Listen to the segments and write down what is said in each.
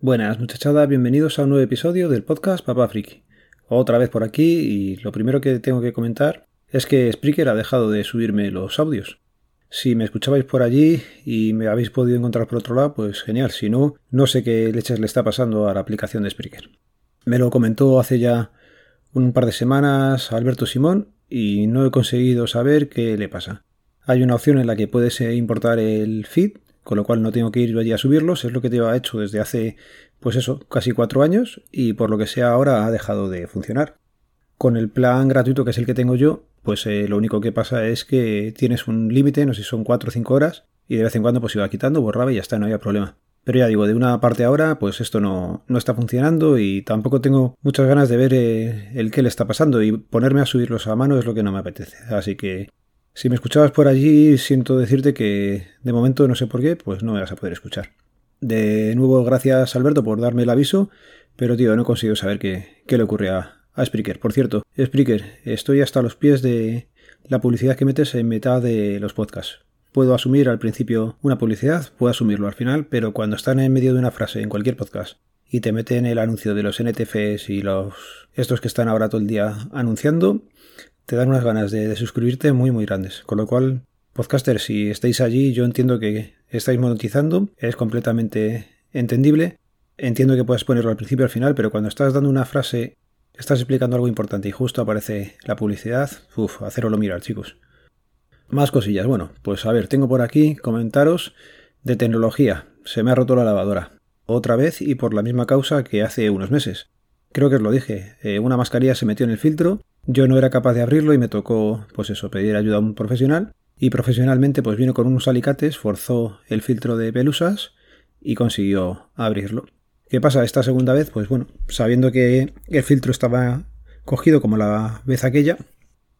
Buenas muchachada, bienvenidos a un nuevo episodio del podcast Papá Friki. Otra vez por aquí y lo primero que tengo que comentar es que Spreaker ha dejado de subirme los audios. Si me escuchabais por allí y me habéis podido encontrar por otro lado, pues genial. Si no, no sé qué leches le está pasando a la aplicación de Spreaker. Me lo comentó hace ya un par de semanas Alberto Simón y no he conseguido saber qué le pasa. Hay una opción en la que puedes importar el feed con lo cual no tengo que ir allí a subirlos, es lo que lleva hecho desde hace, pues eso, casi cuatro años y por lo que sea ahora ha dejado de funcionar. Con el plan gratuito que es el que tengo yo, pues eh, lo único que pasa es que tienes un límite, no sé si son cuatro o cinco horas, y de vez en cuando pues iba quitando, borraba y ya está, no había problema. Pero ya digo, de una parte ahora, pues esto no, no está funcionando y tampoco tengo muchas ganas de ver eh, el qué le está pasando y ponerme a subirlos a mano es lo que no me apetece. Así que si me escuchabas por allí, siento decirte que de momento no sé por qué, pues no me vas a poder escuchar. De nuevo, gracias Alberto por darme el aviso, pero tío, no consigo saber qué, qué le ocurre a, a Spreaker. Por cierto, Spreaker, estoy hasta los pies de la publicidad que metes en mitad de los podcasts. Puedo asumir al principio una publicidad, puedo asumirlo al final, pero cuando están en medio de una frase en cualquier podcast y te meten el anuncio de los NTFs y los estos que están ahora todo el día anunciando, te dan unas ganas de, suscribirte muy muy grandes. Con lo cual, podcaster, si estáis allí, yo entiendo que estáis monetizando, es completamente entendible. Entiendo que puedes ponerlo al principio al final, pero cuando estás dando una frase, estás explicando algo importante y justo aparece la publicidad, uff, hacerlo mirar, chicos. Más cosillas. Bueno, pues a ver, tengo por aquí comentaros de tecnología. Se me ha roto la lavadora. Otra vez y por la misma causa que hace unos meses. Creo que os lo dije. Eh, una mascarilla se metió en el filtro yo no era capaz de abrirlo y me tocó, pues eso, pedir ayuda a un profesional. Y profesionalmente, pues vino con unos alicates, forzó el filtro de pelusas y consiguió abrirlo. ¿Qué pasa esta segunda vez? Pues bueno, sabiendo que el filtro estaba cogido como la vez aquella,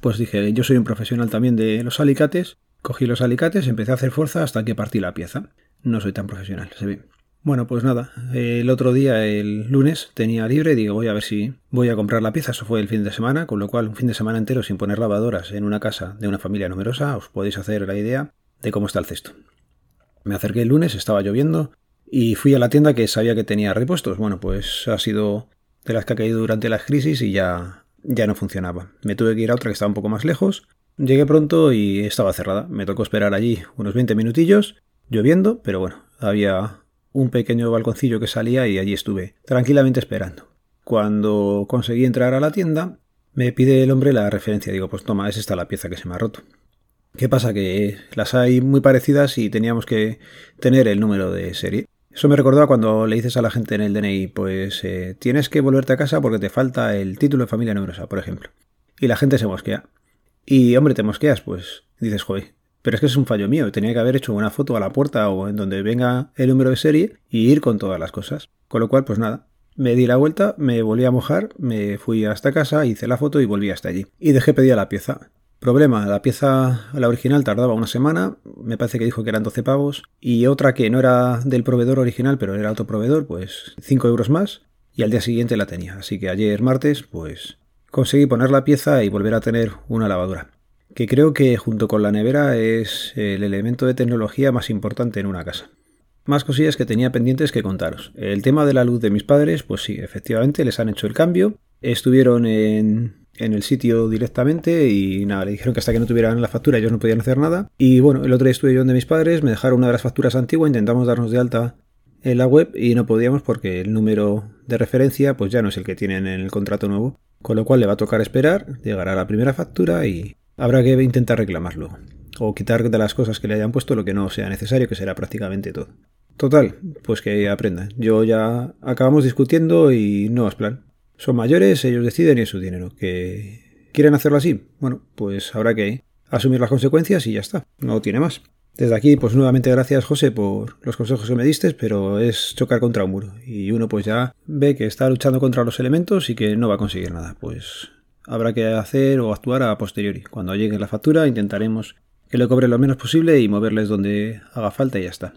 pues dije, yo soy un profesional también de los alicates, cogí los alicates, empecé a hacer fuerza hasta que partí la pieza. No soy tan profesional, se ve. Bueno, pues nada, el otro día, el lunes, tenía libre y digo, voy a ver si voy a comprar la pieza. Eso fue el fin de semana, con lo cual un fin de semana entero sin poner lavadoras en una casa de una familia numerosa, os podéis hacer la idea de cómo está el cesto. Me acerqué el lunes, estaba lloviendo y fui a la tienda que sabía que tenía repuestos. Bueno, pues ha sido de las que ha caído durante la crisis y ya, ya no funcionaba. Me tuve que ir a otra que estaba un poco más lejos. Llegué pronto y estaba cerrada. Me tocó esperar allí unos 20 minutillos, lloviendo, pero bueno, había un pequeño balconcillo que salía y allí estuve, tranquilamente esperando. Cuando conseguí entrar a la tienda, me pide el hombre la referencia. Digo, pues toma, es esta la pieza que se me ha roto. ¿Qué pasa? Que las hay muy parecidas y teníamos que tener el número de serie. Eso me recordó cuando le dices a la gente en el DNI, pues eh, tienes que volverte a casa porque te falta el título de familia numerosa, por ejemplo. Y la gente se mosquea. Y hombre, te mosqueas, pues dices, joder, pero es que es un fallo mío. Tenía que haber hecho una foto a la puerta o en donde venga el número de serie y ir con todas las cosas. Con lo cual, pues nada. Me di la vuelta, me volví a mojar, me fui hasta casa, hice la foto y volví hasta allí. Y dejé pedida la pieza. Problema, la pieza, la original tardaba una semana, me parece que dijo que eran 12 pavos, y otra que no era del proveedor original, pero era otro proveedor, pues 5 euros más, y al día siguiente la tenía. Así que ayer martes, pues conseguí poner la pieza y volver a tener una lavadora que creo que junto con la nevera es el elemento de tecnología más importante en una casa. Más cosillas que tenía pendientes que contaros. El tema de la luz de mis padres, pues sí, efectivamente les han hecho el cambio. Estuvieron en, el sitio directamente y nada, le dijeron que hasta que no tuvieran la factura ellos no podían hacer nada. Y bueno, el otro día estuve yo donde mis padres, me dejaron una de las facturas antiguas, intentamos darnos de alta en la web y no podíamos porque el número de referencia pues ya no es el que tienen en el contrato nuevo. Con lo cual le va a tocar esperar, llegará la primera factura y Habrá que intentar reclamarlo. O quitar de las cosas que le hayan puesto lo que no sea necesario, que será prácticamente todo. Total, pues que aprendan. Yo ya acabamos discutiendo y no es plan. Son mayores, ellos deciden y es su dinero. ¿Que quieren hacerlo así? Bueno, pues habrá que asumir las consecuencias y ya está. No tiene más. Desde aquí, pues nuevamente gracias José por los consejos que me diste, pero es chocar contra un muro. Y uno pues ya ve que está luchando contra los elementos y que no va a conseguir nada. Pues habrá que hacer o actuar a posteriori. Cuando llegue la factura intentaremos que le cobre lo menos posible y moverles donde haga falta y ya está.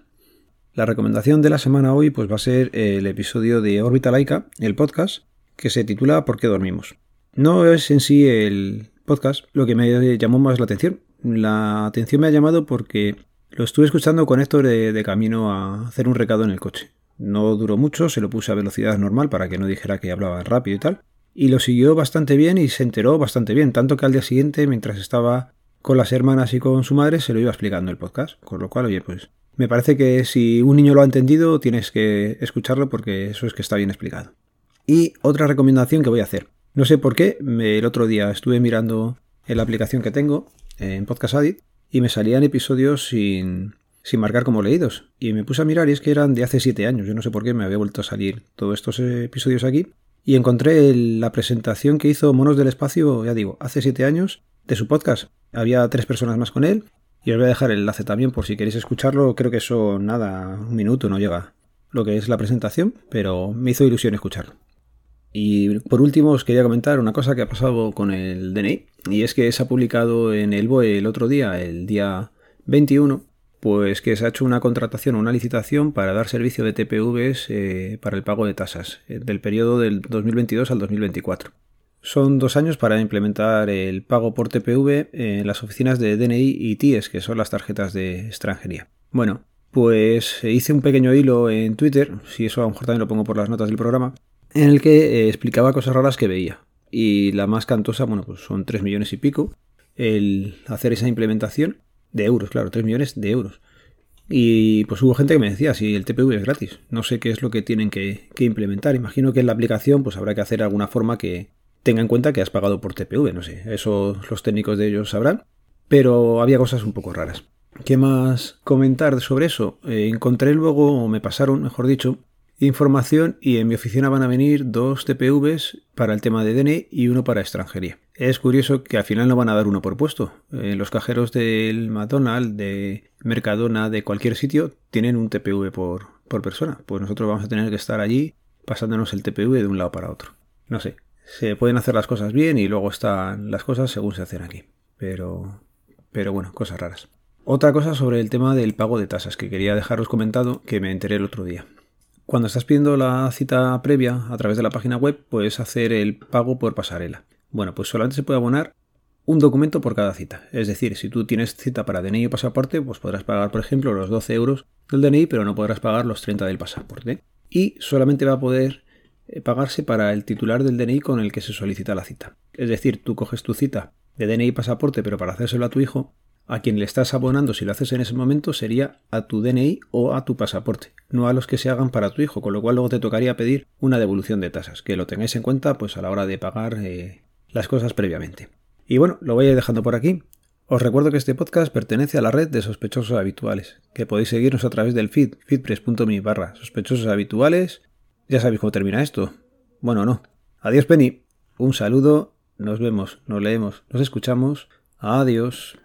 La recomendación de la semana hoy pues va a ser el episodio de Órbita Laica, el podcast, que se titula ¿Por qué dormimos? No es en sí el podcast lo que me llamó más la atención. La atención me ha llamado porque lo estuve escuchando con Héctor de, de camino a hacer un recado en el coche. No duró mucho, se lo puse a velocidad normal para que no dijera que hablaba rápido y tal. Y lo siguió bastante bien y se enteró bastante bien, tanto que al día siguiente, mientras estaba con las hermanas y con su madre, se lo iba explicando el podcast. Con lo cual, oye, pues me parece que si un niño lo ha entendido, tienes que escucharlo porque eso es que está bien explicado. Y otra recomendación que voy a hacer. No sé por qué, el otro día estuve mirando en la aplicación que tengo, en Podcast Addict, y me salían episodios sin, sin marcar como leídos. Y me puse a mirar y es que eran de hace 7 años. Yo no sé por qué me había vuelto a salir todos estos episodios aquí. Y encontré la presentación que hizo Monos del Espacio, ya digo, hace 7 años, de su podcast. Había tres personas más con él. Y os voy a dejar el enlace también por si queréis escucharlo. Creo que eso nada, un minuto no llega lo que es la presentación, pero me hizo ilusión escucharlo. Y por último os quería comentar una cosa que ha pasado con el DNI, y es que se ha publicado en el BOE el otro día, el día 21, pues que se ha hecho una contratación o una licitación para dar servicio de TPVs eh, para el pago de tasas eh, del periodo del 2022 al 2024. Son dos años para implementar el pago por TPV en las oficinas de DNI y TIES, que son las tarjetas de extranjería. Bueno, pues hice un pequeño hilo en Twitter, si eso a lo mejor también lo pongo por las notas del programa, en el que eh, explicaba cosas raras que veía. Y la más cantosa, bueno, pues son 3 millones y pico el hacer esa implementación de euros, claro, 3 millones de euros. Y pues hubo gente que me decía, si el TPV es gratis, no sé qué es lo que tienen que, implementar. Imagino que en la aplicación pues habrá que hacer alguna forma que tenga en cuenta que has pagado por TPV, no sé, eso los técnicos de ellos sabrán. Pero había cosas un poco raras. ¿Qué más comentar sobre eso? Eh, encontré luego, o me pasaron, mejor dicho, información y en mi oficina van a venir dos TPVs para el tema de DNI y uno para extranjería. Es curioso que al final no van a dar uno por puesto. En los cajeros del McDonald's, de Mercadona, de cualquier sitio, tienen un TPV por, por persona. Pues nosotros vamos a tener que estar allí pasándonos el TPV de un lado para otro. No sé, se pueden hacer las cosas bien y luego están las cosas según se hacen aquí. Pero, pero bueno, cosas raras. Otra cosa sobre el tema del pago de tasas que quería dejaros comentado que me enteré el otro día. Cuando estás pidiendo la cita previa a través de la página web, puedes hacer el pago por pasarela. Bueno, pues solamente se puede abonar un documento por cada cita. Es decir, si tú tienes cita para DNI o pasaporte, pues podrás pagar, por ejemplo, los 12 euros del DNI, pero no podrás pagar los 30 del pasaporte. Y solamente va a poder eh, pagarse para el titular del DNI con el que se solicita la cita. Es decir, tú coges tu cita de DNI y pasaporte, pero para hacérselo a tu hijo, a quien le estás abonando si lo haces en ese momento sería a tu DNI o a tu pasaporte, no a los que se hagan para tu hijo, con lo cual luego te tocaría pedir una devolución de tasas, que lo tengáis en cuenta pues a la hora de pagar eh, las cosas previamente. Y bueno, lo voy a ir dejando por aquí. Os recuerdo que este podcast pertenece a la red de sospechosos habituales, que podéis seguirnos a través del feed, feedpress.me barra sospechosos habituales. Ya sabéis cómo termina esto. Bueno, no. Adiós, Penny. Un saludo. Nos vemos, nos leemos, nos escuchamos. Adiós.